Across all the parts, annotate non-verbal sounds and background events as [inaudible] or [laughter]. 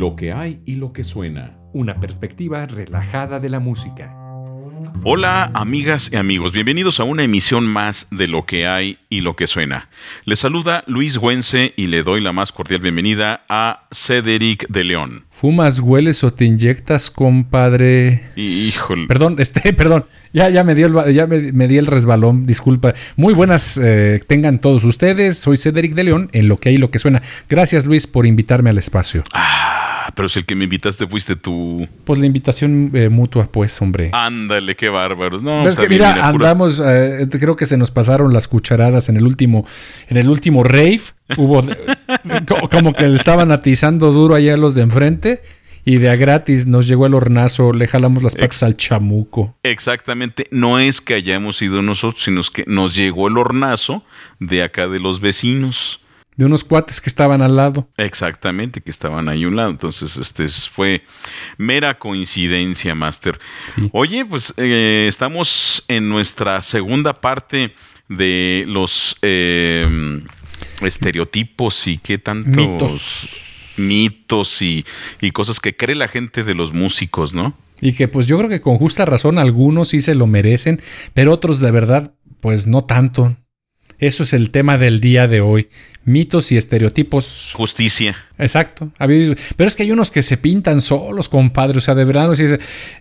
lo que hay y lo que suena. Una perspectiva relajada de la música. Hola amigas y amigos, bienvenidos a una emisión más de Lo que hay y lo que suena. Les saluda Luis Güense y le doy la más cordial bienvenida a Cedric de León. ¿Fumas, hueles o te inyectas, compadre? Híjole. Perdón, [laughs] este, perdón, ya, ya, me, dio el, ya me, di el resbalón, disculpa. Muy buenas eh, tengan todos ustedes, soy Cedric de León en Lo que hay y lo que suena. Gracias Luis por invitarme al espacio. Ah pero si el que me invitaste fuiste tú. Pues la invitación eh, mutua, pues, hombre. Ándale, qué bárbaros. No, es que mira, andamos, eh, creo que se nos pasaron las cucharadas en el último, en el último rave. Hubo [laughs] como que le estaban atizando duro allá a los de enfrente. Y de a gratis nos llegó el hornazo, le jalamos las patas al chamuco. Exactamente, no es que hayamos ido nosotros, sino que nos llegó el hornazo de acá de los vecinos de unos cuates que estaban al lado. Exactamente, que estaban ahí a un lado. Entonces, este fue mera coincidencia, Master. Oye, pues eh, estamos en nuestra segunda parte de los em, estereotipos y qué tantos mitos, mitos y, y cosas que cree la gente de los músicos, ¿no? Y que pues yo creo que con justa razón algunos sí se lo merecen, pero otros de verdad pues no tanto. Eso es el tema del día de hoy. Mitos y estereotipos. Justicia. Exacto. Pero es que hay unos que se pintan solos, compadre. O sea, de verano, si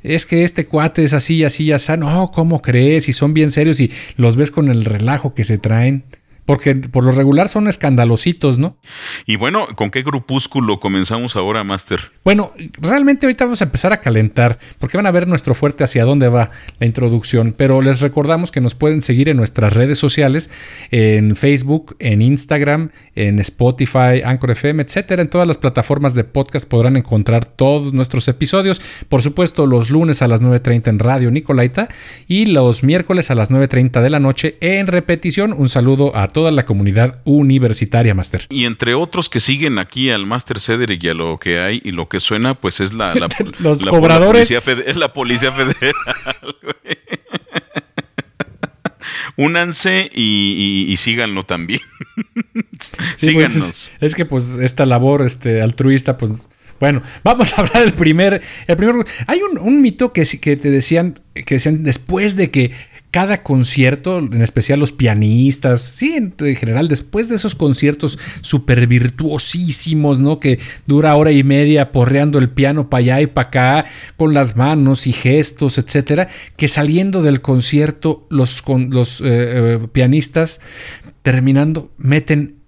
es, que este cuate es así, así, así. No, ¿cómo crees? Y son bien serios y los ves con el relajo que se traen. Porque por lo regular son escandalositos, ¿no? Y bueno, ¿con qué grupúsculo comenzamos ahora, Master? Bueno, realmente ahorita vamos a empezar a calentar, porque van a ver nuestro fuerte hacia dónde va la introducción. Pero les recordamos que nos pueden seguir en nuestras redes sociales, en Facebook, en Instagram, en Spotify, Anchor FM, etcétera. En todas las plataformas de podcast podrán encontrar todos nuestros episodios. Por supuesto, los lunes a las 9.30 en Radio Nicolaita y los miércoles a las 9.30 de la noche en repetición. Un saludo a todos toda la comunidad universitaria, Master. Y entre otros que siguen aquí al Master Cedric y a lo que hay y lo que suena, pues es la, [laughs] los cobradores. es [laughs] la policía federal. Únanse y, síganlo también. [laughs] Síganos. Pues, es que pues esta labor este, altruista, pues bueno, vamos a hablar del primer. El primer hay un, un mito que, que te decían, que decían después de que cada concierto, en especial los pianistas, sí, en, general, después de esos conciertos súper virtuosísimos, ¿no? Que dura hora y media porreando el piano para allá y para acá, con las manos y gestos, etcétera, que saliendo del concierto, los, los eh, eh, pianistas terminando, meten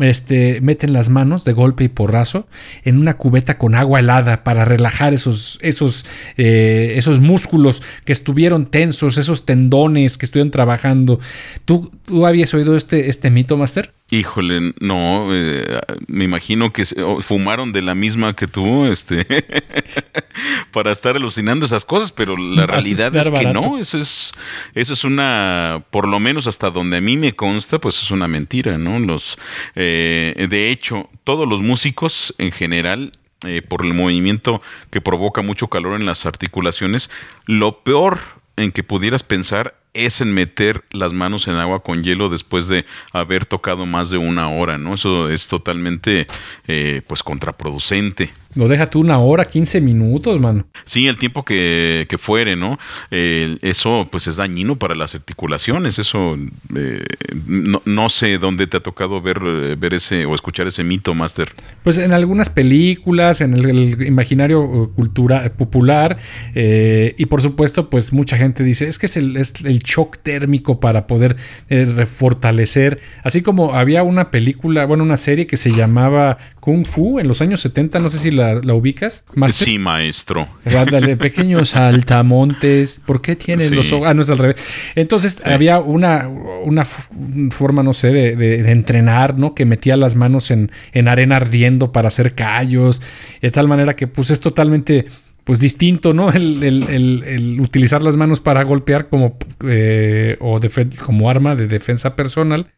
este, meten las manos de golpe y porrazo en una cubeta con agua helada para relajar esos, esos, eh, esos músculos que estuvieron tensos, esos tendones que estuvieron trabajando. ¿Tú, tú habías oído este, este mito, Master? Híjole, no, eh, me imagino que fumaron de la misma que tú, este, [laughs] para estar alucinando esas cosas, pero la realidad es que no, eso es, eso es una, por lo menos hasta donde a mí me consta, pues es una mentira, ¿no? Los, eh, de hecho, todos los músicos en general eh, por el movimiento que provoca mucho calor en las articulaciones, lo peor en que pudieras pensar es en meter las manos en agua con hielo después de haber tocado más de una hora, ¿no? Eso es totalmente, eh, pues, contraproducente. Lo deja tú una hora, 15 minutos, mano. Sí, el tiempo que, que fuere, ¿no? eso pues es dañino para las articulaciones. Eso eh, no, sé dónde te ha tocado ver, eh, ver ese o escuchar ese mito, Master. Pues en algunas películas, en el, imaginario uh, cultura, popular, eh, y por supuesto, pues mucha gente dice, es que es el, es el shock térmico para poder refortalecer. Así como había una película, bueno, una serie que se llamaba Kung Fu en los años 70, no sé si la la, ubicas? Sí, maestro. Dale, pequeños [laughs] altamontes. ¿Por qué tienen los ojos? Ah, no es al revés. Entonces había una, una forma, no sé, de, entrenar, ¿no? Que metía las manos en, arena ardiendo para hacer callos. De tal manera que, pues, es totalmente pues distinto, ¿no? El, utilizar las manos para golpear como, eh, o como arma de defensa personal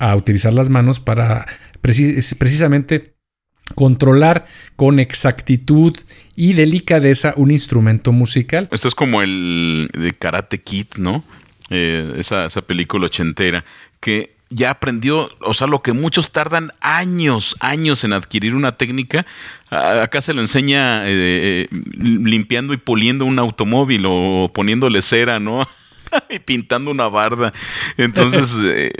a utilizar las manos para precisamente controlar con exactitud y delicadeza un instrumento musical. Esto es como el de Karate Kid, ¿no? Eh, esa, esa película ochentera que ya aprendió, o sea, lo que muchos tardan años, años en adquirir una técnica, acá se lo enseña eh, eh, limpiando y puliendo un automóvil o poniéndole cera, ¿no? [laughs] [laughs] y pintando una barda. Entonces, [laughs] eh,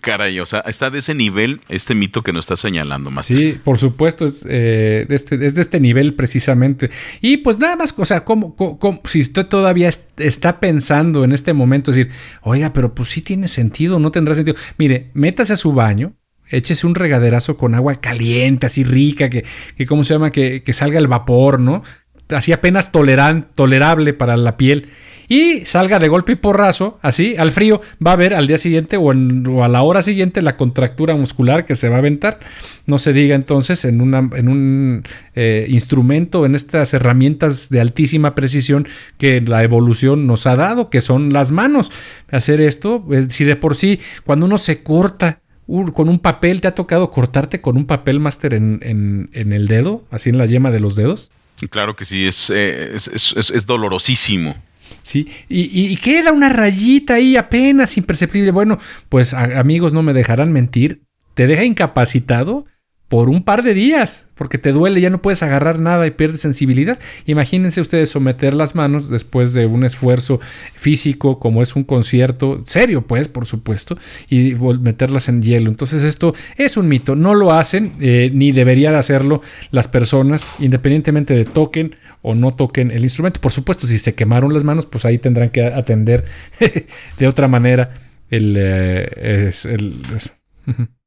caray, o sea, está de ese nivel este mito que nos está señalando más. Sí, por supuesto, es, eh, de este, es de este nivel precisamente. Y pues nada más, o sea, como, si usted todavía está pensando en este momento, decir, oiga, pero pues sí tiene sentido, no tendrá sentido. Mire, métase a su baño, échese un regaderazo con agua caliente, así rica, que, que ¿cómo se llama? Que, que salga el vapor, ¿no? Así apenas toleran, tolerable para la piel y salga de golpe y porrazo, así, al frío, va a ver al día siguiente o, a la hora siguiente la contractura muscular que se va a aventar. No se diga entonces en, en un eh, instrumento, en estas herramientas de altísima precisión que la evolución nos ha dado, que son las manos. Hacer esto, eh, si de por sí, cuando uno se corta con un papel, ¿te ha tocado cortarte con un papel máster en, en, el dedo, así en la yema de los dedos? Claro que sí, es, eh, es dolorosísimo. Sí, y, queda una rayita ahí apenas imperceptible. Bueno, pues amigos, no me dejarán mentir. Te deja incapacitado por un par de días, porque te duele, ya no puedes agarrar nada y pierdes sensibilidad. Imagínense ustedes someter las manos después de un esfuerzo físico, como es un concierto, serio pues, por supuesto, y meterlas en hielo. Entonces esto es un mito, no lo hacen, eh, ni deberían hacerlo las personas, independientemente de toquen o no toquen el instrumento. Por supuesto, si se quemaron las manos, pues ahí tendrán que atender [laughs] de otra manera el... Eh, el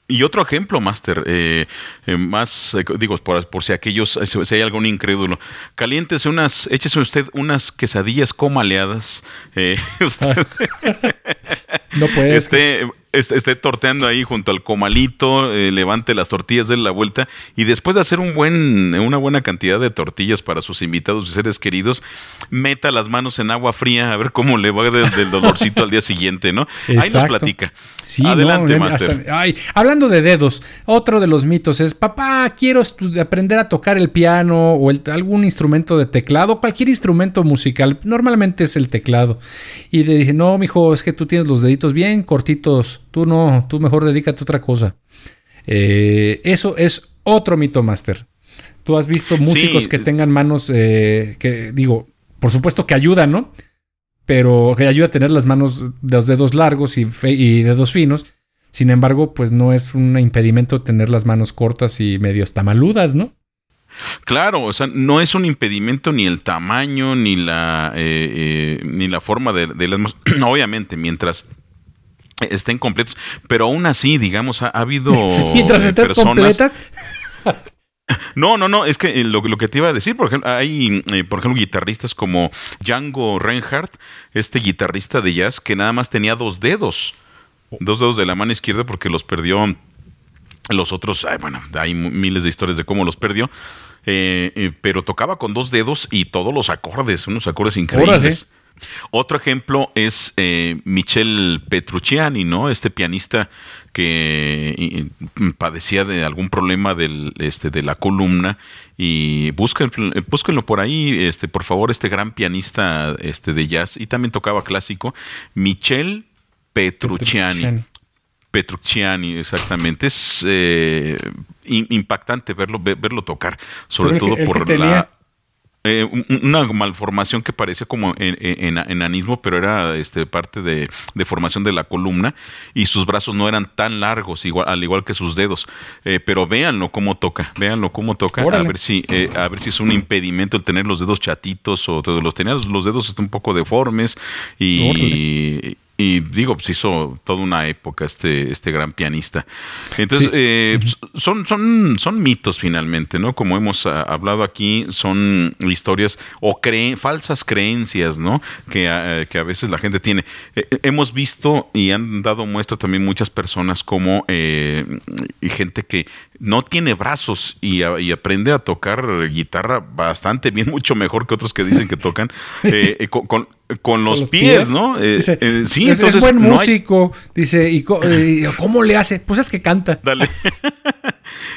y otro ejemplo, Master, eh, eh, más, eh, digo, por, por, si aquellos, si hay algún incrédulo, caliéntese unas, échese usted unas quesadillas comaleadas. [laughs] usted, [laughs] no puede. Este, esté torteando ahí junto al comalito, eh, levante las tortillas, de la vuelta y después de hacer un buen, una buena cantidad de tortillas para sus invitados y seres queridos, meta las manos en agua fría a ver cómo le va del, dolorcito al día siguiente, ¿no? Ahí nos platica. Sí, Adelante, Master. hablando de dedos, otro de los mitos es, papá, quiero aprender a tocar el piano o algún instrumento de teclado, cualquier instrumento musical, normalmente es el teclado. Y le dije, no, mijo, es que tú tienes los deditos bien cortitos Tú no, tú mejor dedícate a otra cosa. Eh, eso es otro mito master. Tú has visto músicos que tengan manos eh, que, digo, por supuesto que ayudan, ¿no? Pero que ayuda a tener las manos de los dedos largos y, y dedos finos. Sin embargo, pues no es un impedimento tener las manos cortas y medio tamaludas, ¿no? Claro, o sea, no es un impedimento ni el tamaño ni la eh, ni la forma de, de las manos. [clears throat] Obviamente, mientras estén completos. Pero aún así, digamos, ha, habido. [laughs] Mientras estés completas. [laughs] No, no, no, es que eh, lo, que te iba a decir, por ejemplo, hay, eh, por ejemplo, guitarristas como Django Reinhardt, este guitarrista de jazz, que nada más tenía dos dedos, dos dedos de la mano izquierda porque los perdió los otros, bueno, hay miles de historias de cómo los perdió, eh, pero tocaba con dos dedos y todos los acordes, unos acordes increíbles. Otro ejemplo es eh, Michel Petrucciani, ¿no? Este pianista que padecía de algún problema del, este, de la columna y búsquenlo, búsquenlo, por ahí, este, por favor, este gran pianista este, de jazz y también tocaba clásico, Michel Petrucciani. Petrucciani. exactamente. Es eh, impactante verlo, verlo tocar, sobre todo por la eh, una malformación que parecía como en, enanismo, pero era este, parte de, formación de la columna y sus brazos no eran tan largos, igual, al igual que sus dedos. Eh, pero véanlo cómo toca, véanlo cómo toca, a ver si eh, a ver si es un impedimento el tener los dedos chatitos o los tenías los dedos están un poco deformes y, y digo, pues hizo toda una época este, este gran pianista. Entonces, eh, son, son, son mitos finalmente, ¿no? Como hemos ah, hablado aquí, son historias o creen, falsas creencias, ¿no? Que, ah, que a veces la gente tiene. Eh, eh, hemos visto y han dado muestra también muchas personas como gente que no tiene brazos y, aprende a tocar guitarra bastante bien, [laughs] mucho mejor que otros que dicen que tocan [laughs] con, con los, pies, ¿no? Eh, [laughs] eh, sí, es, entonces, buen músico. Dice, ¿y cómo le hace? Pues es que canta. Dale. [laughs]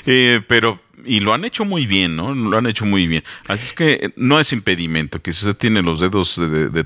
Eh, pero y lo han hecho muy bien, ¿no? Lo han hecho muy bien. Así es que no es impedimento, que si usted tiene los dedos de, de,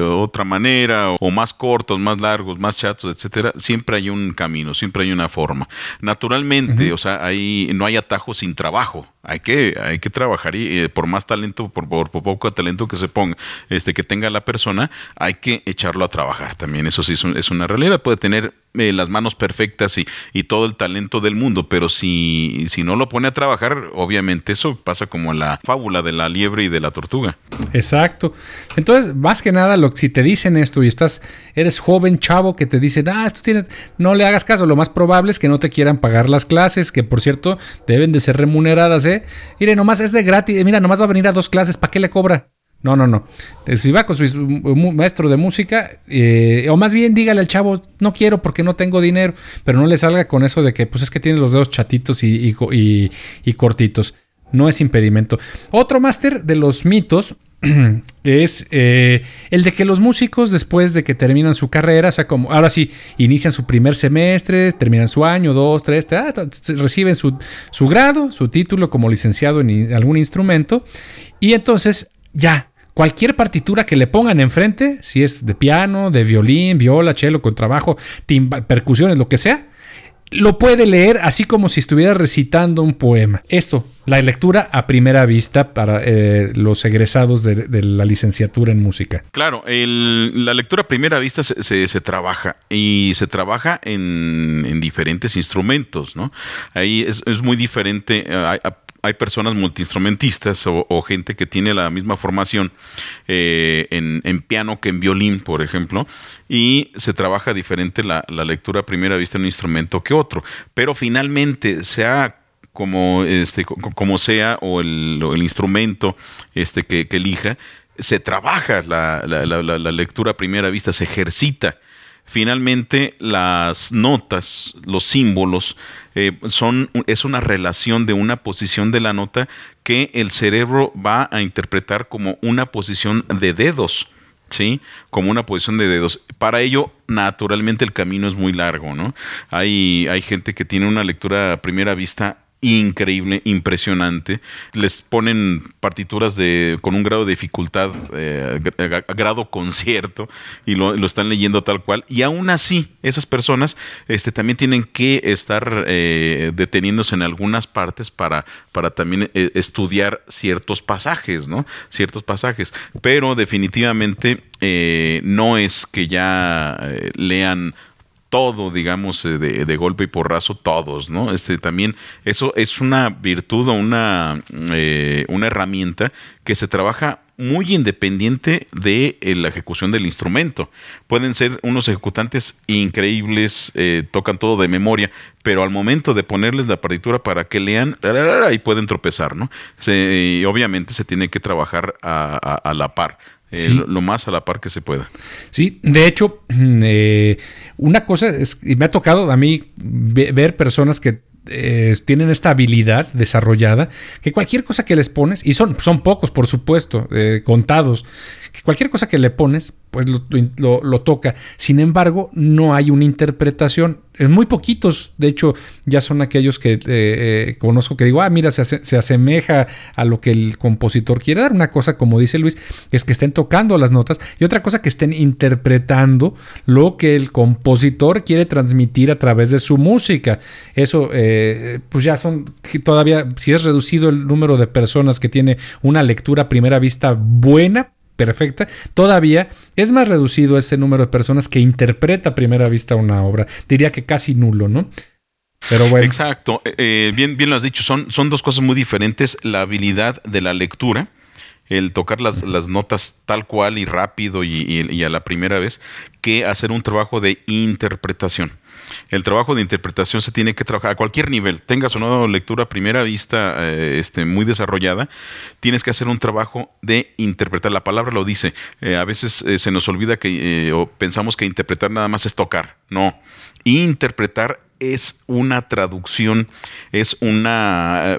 otra manera, o, más cortos, más largos, más chatos, etcétera, siempre hay un camino, siempre hay una forma. Naturalmente, o sea, ahí no hay atajo sin trabajo. Hay que, hay que trabajar y eh, por más talento, por, por, poco talento que se ponga, este, que tenga la persona, hay que echarlo a trabajar también. Eso sí es, es una realidad. Puede tener eh, las manos perfectas y, y, todo el talento del mundo, pero si, si no lo pone a trabajar, obviamente eso pasa como la fábula de la liebre y de la tortuga. Exacto. Entonces, más que nada, si te dicen esto y estás, eres joven, chavo, que te dicen, ah, tú tienes, no le hagas caso, lo más probable es que no te quieran pagar las clases, que por cierto, deben de ser remuneradas, ¿eh? Mire, nomás es de gratis, mira, nomás va a venir a dos clases, ¿para qué le cobra? No, no, no. Si va con su maestro de música, eh, o más bien dígale al chavo, no quiero porque no tengo dinero, pero no le salga con eso de que, pues es que tiene los dedos chatitos y, cortitos. No es impedimento. Otro máster de los mitos [clears throat] es eh, el de que los músicos después de que terminan su carrera, o sea, como ahora sí, inician su primer semestre, terminan su año, dos, tres, reciben su, su, grado, su título como licenciado en algún instrumento, y entonces ya, cualquier partitura que le pongan enfrente, si es de piano, de violín, viola, cello, contrabajo, timba, percusiones, lo que sea, lo puede leer así como si estuviera recitando un poema. Esto, la lectura a primera vista para eh, los egresados de, la licenciatura en música. Claro, la lectura a primera vista se, trabaja y se trabaja en, diferentes instrumentos, ¿no? Ahí es, muy diferente. Eh, hay personas multiinstrumentistas o, gente que tiene la misma formación eh, en, piano que en violín, por ejemplo, y se trabaja diferente la, lectura a primera vista en un instrumento que otro. Pero finalmente, sea como, este, como sea o el, instrumento este, que, elija, se trabaja la, la, lectura a primera vista, se ejercita. Finalmente, las notas, los símbolos, eh, son, es una relación de una posición de la nota que el cerebro va a interpretar como una posición de dedos. ¿sí? Como una posición de dedos. Para ello, naturalmente, el camino es muy largo, ¿no? Hay, hay gente que tiene una lectura a primera vista increíble, impresionante. Les ponen partituras de, con un grado de dificultad, eh, grado concierto, y lo, están leyendo tal cual. Y aún así, esas personas este, también tienen que estar eh, deteniéndose en algunas partes para, para también eh, estudiar ciertos pasajes, ¿no? Ciertos pasajes. Pero definitivamente no es que ya lean todo, digamos, eh, de, golpe y porrazo, todos, ¿no? Este, también eso es una virtud o una, eh, una herramienta que se trabaja muy independiente de eh, la ejecución del instrumento. Pueden ser unos ejecutantes increíbles, tocan todo de memoria, pero al momento de ponerles la partitura para que lean, ahí pueden tropezar, ¿no? Se, obviamente se tiene que trabajar a la par. Eh, lo, más a la par que se pueda. Sí, de hecho, eh, una cosa es, me ha tocado a mí ver personas que eh, tienen esta habilidad desarrollada, que cualquier cosa que les pones, y son, son pocos por supuesto, contados, cualquier cosa que le pones, pues lo, toca. Sin embargo, no hay una interpretación. En muy poquitos, de hecho, ya son aquellos que eh, eh, conozco que digo, ah, mira, se, se, asemeja a lo que el compositor quiere dar. Una cosa, como dice Luis, es que estén tocando las notas y otra cosa que estén interpretando lo que el compositor quiere transmitir a través de su música. Eso, eh, pues ya son todavía, si es reducido el número de personas que tiene una lectura a primera vista buena, perfecta, todavía es más reducido ese número de personas que interpreta a primera vista una obra. Diría que casi nulo, ¿no? Pero bueno. Exacto. Eh, eh, bien, bien lo has dicho. Son, son dos cosas muy diferentes. La habilidad de la lectura, el tocar las, notas tal cual y rápido y, a la primera vez, que hacer un trabajo de interpretación el trabajo de interpretación se tiene que trabajar a cualquier nivel, tengas o no lectura primera vista eh, este, muy desarrollada, tienes que hacer un trabajo de interpretar. La palabra lo dice, eh, a veces eh, se nos olvida que o pensamos que interpretar nada más es tocar, no, interpretar es una traducción, es una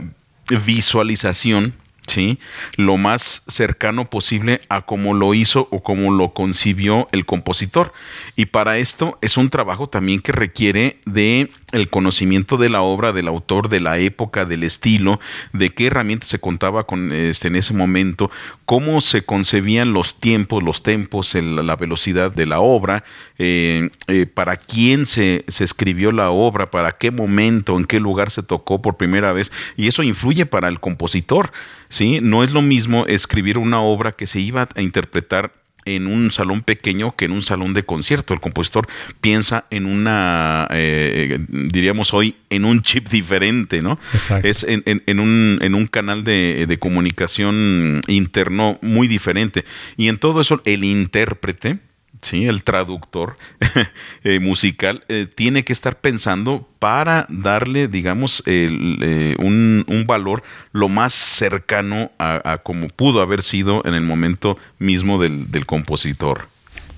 visualización ¿sí? Lo más cercano posible a cómo lo hizo o cómo lo concibió el compositor. Y para esto es un trabajo también que requiere de el conocimiento de la obra, del autor, de la época, del estilo, de qué herramientas se contaba con este, en ese momento, cómo se concebían los tiempos, los tempos, la velocidad de la obra, eh, eh, para quién se, se, escribió la obra, para qué momento, en qué lugar se tocó por primera vez, y eso influye para el compositor, ¿sí? No es lo mismo escribir una obra que se iba a interpretar en un salón pequeño que en un salón de concierto. El compositor piensa en una, eh, diríamos hoy, en un chip diferente, ¿no? Exacto. Es en, en, un, en un canal de, de, comunicación interno muy diferente. Y en todo eso, el intérprete ¿sí? el traductor [laughs] eh, musical, eh, tiene que estar pensando para darle, digamos, eh, un, valor lo más cercano a, como pudo haber sido en el momento mismo del, compositor.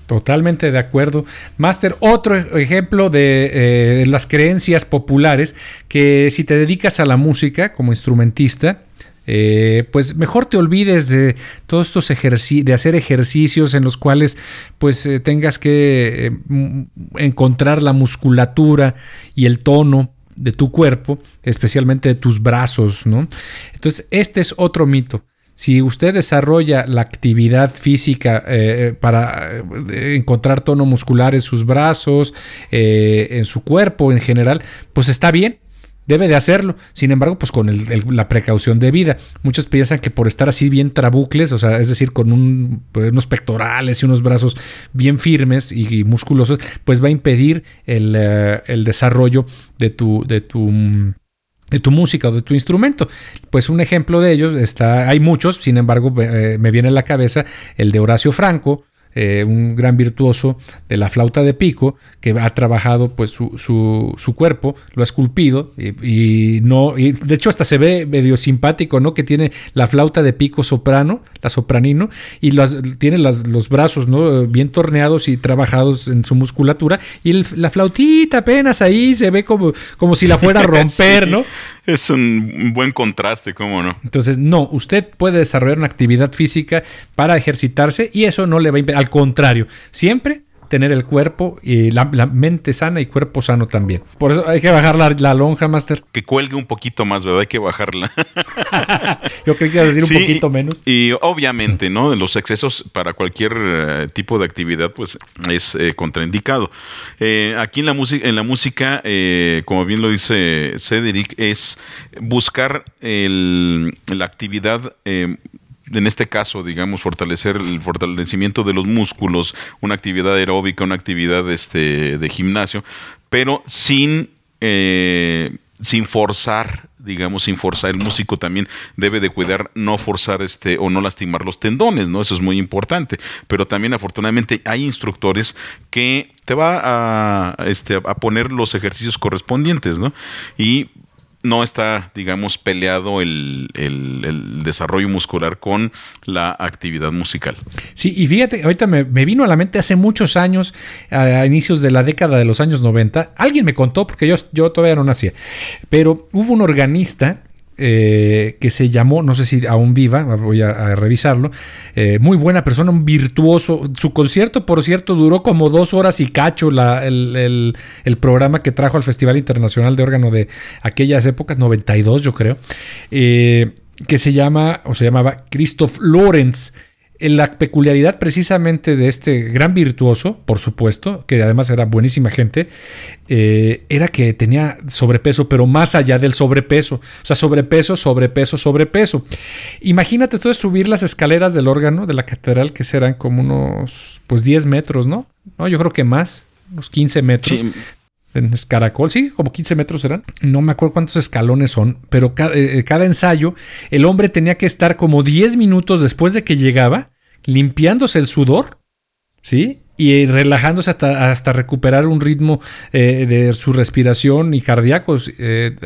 Totalmente de acuerdo. Master, otro ejemplo de las creencias populares que si te dedicas a la música como instrumentista, eh, pues mejor te olvides de todos estos ejercicios, de hacer ejercicios en los cuales pues eh, tengas que eh, encontrar la musculatura y el tono de tu cuerpo, especialmente de tus brazos, ¿no? Entonces, este es otro mito. Si usted desarrolla la actividad física para encontrar tono muscular en sus brazos, en su cuerpo en general, pues está bien debe de hacerlo. Sin embargo, pues con la precaución de vida. Muchos piensan que por estar así bien trabucles, o sea, es decir, con pues, unos pectorales y unos brazos bien firmes y, musculosos, pues va a impedir el, eh, desarrollo de tu, de tu de tu música o de tu instrumento. Pues un ejemplo de ellos está, hay muchos, sin embargo, eh, me viene a la cabeza el de Horacio Franco, eh, un gran virtuoso de la flauta de pico, que ha trabajado pues su, su, cuerpo, lo ha esculpido y, no, y de hecho hasta se ve medio simpático, ¿no? Que tiene la flauta de pico soprano, la sopranino, y tiene los brazos, ¿no? Bien torneados y trabajados en su musculatura, y la flautita apenas ahí se ve como, como si la fuera a [laughs] romper, ¿no? Es un buen contraste, ¿cómo no? Entonces, no, usted puede desarrollar una actividad física para ejercitarse y eso no le va a impedir al contrario, siempre tener el cuerpo y la, mente sana y cuerpo sano también. Por eso hay que bajar la, lonja, Master. Que cuelgue un poquito más, ¿verdad? Hay que bajarla. [laughs] Yo creí que iba a decir un poquito menos. Y obviamente, ¿no? Los excesos para cualquier eh, tipo de actividad, pues es eh, contraindicado. Eh, aquí en la, música, en la música, como bien lo dice Cedric, es buscar la actividad en este caso, digamos, fortalecer el fortalecimiento de los músculos, una actividad aeróbica, una actividad este, de gimnasio, pero sin, eh, sin forzar, digamos, sin forzar. El músico también debe de cuidar no forzar este o no lastimar los tendones, ¿no? Eso es muy importante. Pero también, afortunadamente, hay instructores que te va a, este, a poner los ejercicios correspondientes, ¿no? Y no está, digamos, peleado el, desarrollo muscular con la actividad musical. Sí, y fíjate, ahorita me, vino a la mente hace muchos años, a, inicios de la década de los años 90, alguien me contó, porque yo, yo todavía no nacía, pero hubo un organista eh, que se llamó, no sé si aún viva, voy a, revisarlo, eh, muy buena persona, un virtuoso. Su concierto, por cierto, duró como dos horas y cacho el, programa que trajo al Festival Internacional de Órgano de aquellas épocas, 92 yo creo, eh, que se llama, o se llamaba Christoph Lorenz la peculiaridad precisamente de este gran virtuoso, por supuesto, que además era buenísima gente, eh, era que tenía sobrepeso, pero más allá del sobrepeso. O sea, sobrepeso, sobrepeso, sobrepeso. Imagínate entonces subir las escaleras del órgano de la catedral, que serán como unos, pues 10 metros, ¿no? No, yo creo que más, unos 15 metros. En escaracol, sí, como 15 metros serán. No me acuerdo cuántos escalones son, pero eh, eh, cada, ensayo, el hombre tenía que estar como 10 minutos después de que llegaba, limpiándose el sudor, ¿sí? y relajándose hasta, hasta recuperar un ritmo eh, de su respiración y cardíacos eh,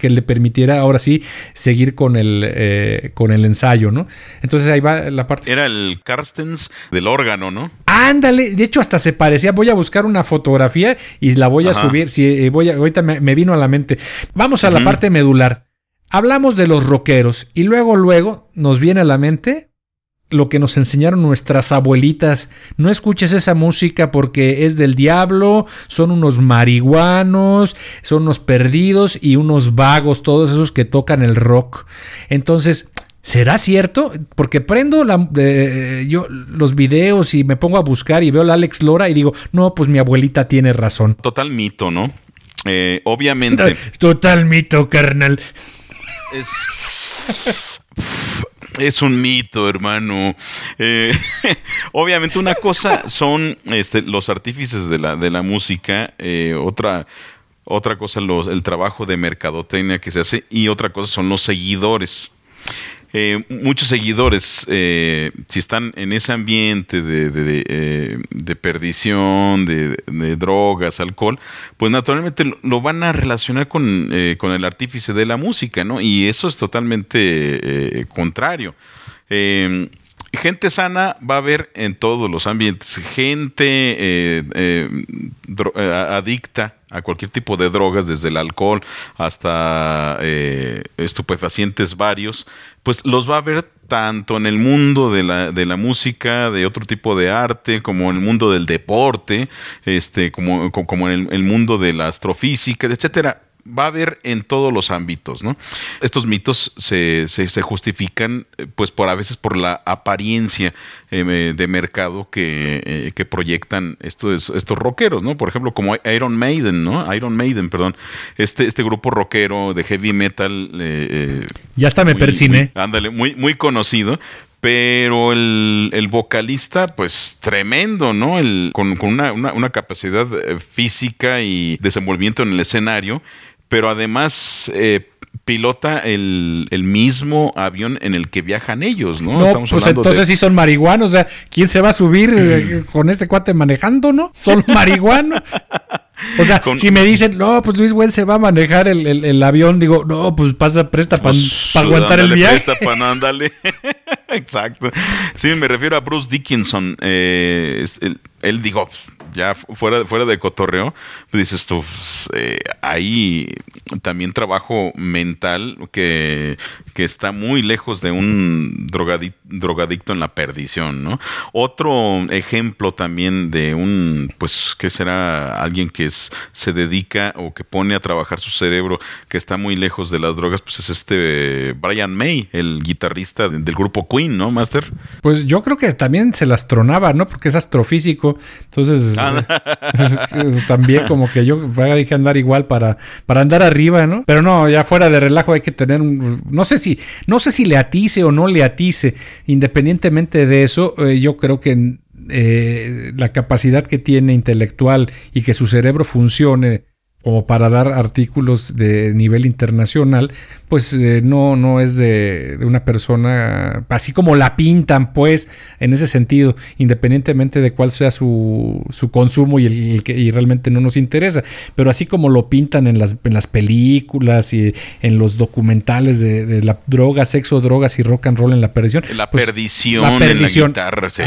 que le permitiera ahora sí seguir con el, eh, con el ensayo, ¿no? Entonces ahí va la parte. Era el Carstens del órgano, ¿no? Ándale, de hecho hasta se parecía. Voy a buscar una fotografía y la voy a subir. Si voy ahorita me, vino a la mente. Vamos a la parte medular. Hablamos de los rockeros y luego, luego nos viene a la mente lo que nos enseñaron nuestras abuelitas. No escuches esa música porque es del diablo, son unos marihuanos, son unos perdidos y unos vagos, todos esos que tocan el rock. Entonces, ¿será cierto? Porque prendo la, yo, los videos y me pongo a buscar y veo a Alex Lora y digo, no, pues mi abuelita tiene razón. Total mito, ¿no? Eh, obviamente. [laughs] Total mito, carnal. Es. [laughs] Es un mito, hermano. Eh, [laughs] obviamente una cosa son este, los artífices de la, de la música, eh, otra, otra cosa el trabajo de mercadotecnia que se hace y otra cosa son los seguidores. Eh, muchos seguidores, eh, si están en ese ambiente de, de, eh, perdición, de, drogas, alcohol, pues naturalmente lo, van a relacionar con, con, el artífice de la música, ¿no? Y eso es totalmente contrario. Gente sana va a haber en todos los ambientes. Gente adicta a cualquier tipo de drogas, desde el alcohol hasta estupefacientes varios, pues los va a ver tanto en el mundo de la, de la música, de otro tipo de arte, como en el mundo del deporte, este, como, como en el mundo de la astrofísica, etcétera va a haber en todos los ámbitos, ¿no? Estos mitos se, se, justifican, eh, pues, por a veces por la apariencia eh, de mercado que, eh, que, proyectan estos, estos rockeros, ¿no? Por ejemplo, como Iron Maiden, ¿no? Iron Maiden, perdón. Este, este grupo rockero de heavy metal. ya hasta me persiné. Ándale, muy, muy conocido, pero el, el, vocalista, pues tremendo, ¿no? El, con, con una, una, una, capacidad física y desenvolvimiento en el escenario pero además eh, pilota el, mismo avión en el que viajan ellos, ¿no? No, pues entonces sí son marihuanos, o sea, ¿quién se va a subir eh, con este cuate manejando, no? Son [laughs] marihuanos. O sea, si me dicen, no, pues Luis Güell se va a manejar el, avión, digo, no, pues pasa, presta para pues, aguantar el viaje. Presta para ándale. [laughs] Exacto. Sí, me refiero a Bruce Dickinson. Eh, él dijo, ya fuera, fuera de cotorreo, pues dices tú, pues, eh, hay también trabajo mental que, que, está muy lejos de un drogadicto en la perdición, ¿no? Otro ejemplo también de un, pues, ¿qué será? Alguien que es, se dedica o que pone a trabajar su cerebro, que está muy lejos de las drogas, pues es este Brian May, el guitarrista del grupo Queen, ¿no, Master? Pues yo creo que también se las tronaba, ¿no? Porque es astrofísico, entonces [laughs] también como que yo hay que andar igual para, para andar arriba, ¿no? Pero no, ya fuera de relajo hay que tener un, no sé si, no sé si le atice o no le atice. Independientemente de eso, eh, yo creo que eh, la capacidad que tiene intelectual y que su cerebro funcione como para dar artículos de nivel internacional, pues eh, no, no es de, una persona, así como la pintan, pues, en ese sentido, independientemente de cuál sea su, su consumo y el, que y realmente no nos interesa, pero así como lo pintan en las, en las películas y en los documentales de, la droga, sexo, drogas y rock and roll en la perdición. La pues, perdición, la perdición en la guitarra, sí.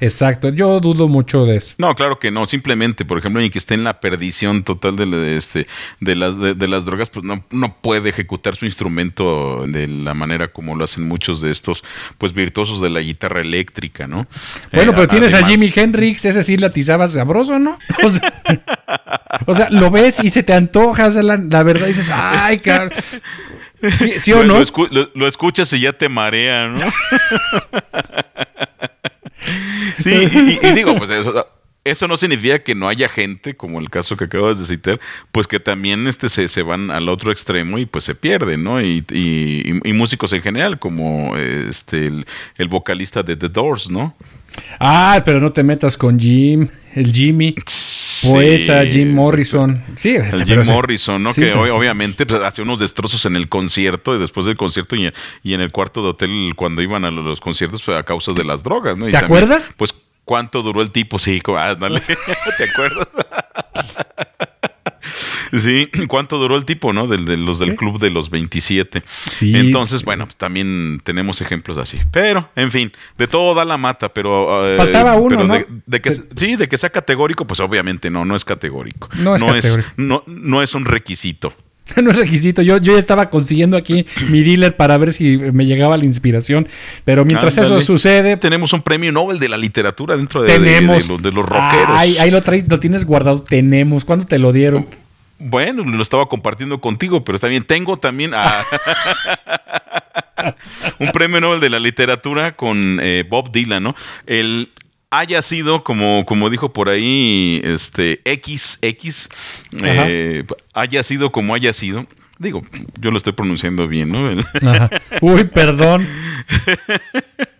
exacto, yo dudo mucho de eso. No, claro que no, simplemente, por ejemplo, en que esté en la perdición total de, este, de, las, de, las drogas, pues no, no puede ejecutar su instrumento de la manera como lo hacen muchos de estos pues virtuosos de la guitarra eléctrica, ¿no? Bueno, pero eh, tienes a Jimi Hendrix, ese sí latizaba sabroso, ¿no? [laughs] O sea, lo ves y se te antoja, o sea, la, verdad dices, ay, cabrón. ¿Sí, o no? Lo, escuchas y ya te marea, ¿no? [laughs] sí, y, y digo, pues eso, eso no significa que no haya gente, como el caso que acabas de citar, pues que también este se, se van al otro extremo y pues se pierden, ¿no? Y, y, músicos en general, como este el, vocalista de The Doors, ¿no? Ah, pero no te metas con Jim, el Jimmy, poeta Jim Morrison. Sí, el Jim Morrison, ¿no? que obviamente pues, hace unos destrozos en el concierto y después del concierto y, en el cuarto de hotel cuando iban a los conciertos pues, a causa de las drogas, ¿no? ¿Te acuerdas? Pues cuánto duró el tipo, sí, ah, [laughs] ¿te acuerdas? [laughs] Sí, ¿cuánto duró el tipo, no? De, los del club de los 27. Sí. Entonces, bueno, también tenemos ejemplos así. Pero, en fin, de todo da la mata, pero. Eh, Faltaba uno, ¿no? De, que, sí, de que sea categórico, pues obviamente no, no es categórico. No es categórico. no, no es un requisito. [laughs] no es requisito. Yo, yo ya estaba consiguiendo aquí mi dealer para ver si me llegaba la inspiración. Pero mientras eso sucede. Tenemos un premio Nobel de la literatura dentro de, tenemos, de, los, rockeros. ahí, lo, traes, lo tienes guardado. Tenemos. ¿Cuándo te lo dieron? Bueno, lo estaba compartiendo contigo, pero está bien. Tengo también [laughs] un premio Nobel de la literatura con eh, Bob Dylan, ¿no? El haya sido, como, como dijo por ahí, este XX, eh, haya sido como haya sido. Digo, yo lo estoy pronunciando bien, ¿no? Uy, perdón. [laughs]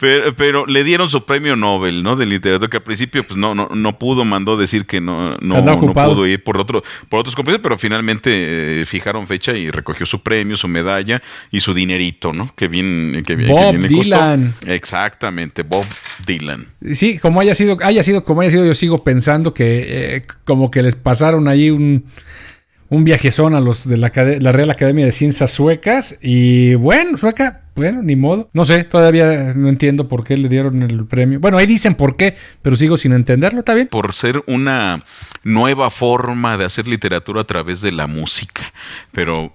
Pero, le dieron su premio Nobel, ¿no? De literatura, que al principio pues no, no, no pudo, mandó decir que no, no, pudo ir por otro, por otros compañeros, pero finalmente eh, fijaron fecha y recogió su premio, su medalla y su dinerito, ¿no? Que bien, que, Bob Dylan. Exactamente, Bob Dylan. Sí, como haya sido, haya sido como haya sido, yo sigo pensando que eh, como que les pasaron ahí un un viajezón a los de la, Real Academia de Ciencias Suecas. Y bueno, sueca, bueno, ni modo. No sé, todavía no entiendo por qué le dieron el premio. Bueno, ahí dicen por qué, pero sigo sin entenderlo, ¿está bien? Por ser una nueva forma de hacer literatura a través de la música. Pero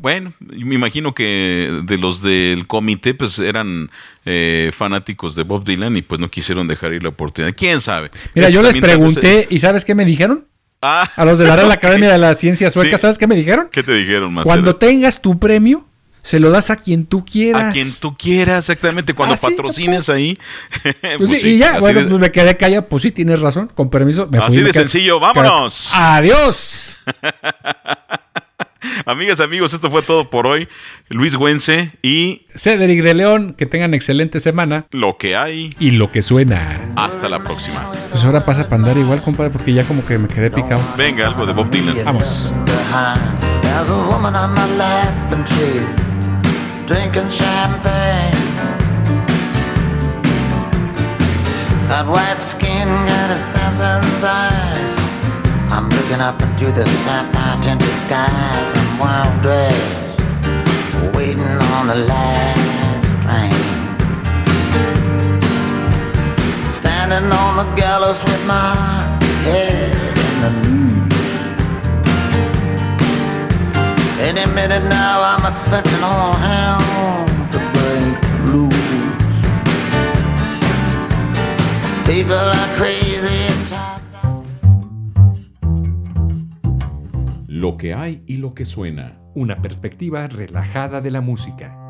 bueno, me imagino que de los del comité pues eran eh, fanáticos de Bob Dylan y pues no quisieron dejar ir la oportunidad. ¿Quién sabe? Mira, yo les pregunté y ¿sabes qué me dijeron? Ah. A los de la Real [laughs] Academia de la Ciencia Sueca, ¿sabes qué me dijeron? ¿Qué te dijeron, más? Cuando tengas tu premio, se lo das a quien tú quieras. A quien tú quieras, exactamente. Cuando ah, patrocines ahí. [laughs] Pues, pues sí, y ya, bueno, pues me quedé callado. Pues sí, tienes razón. Con permiso. Me así de sencillo, vámonos. Adiós. [laughs] Amigas, amigos, esto fue todo por hoy. Luis Güense y Cedric de León, que tengan excelente semana. Lo que hay y lo que suena. Hasta la próxima. Pues ahora pasa para andar igual, compadre, porque ya como que me quedé picado. Venga, algo de Bob Dylan. Vamos. I'm looking up into the sapphire tinted skies. And wild dress, waiting on the last train. Standing on the gallows with my head Lo que hay y lo que suena. Una perspectiva relajada de la música.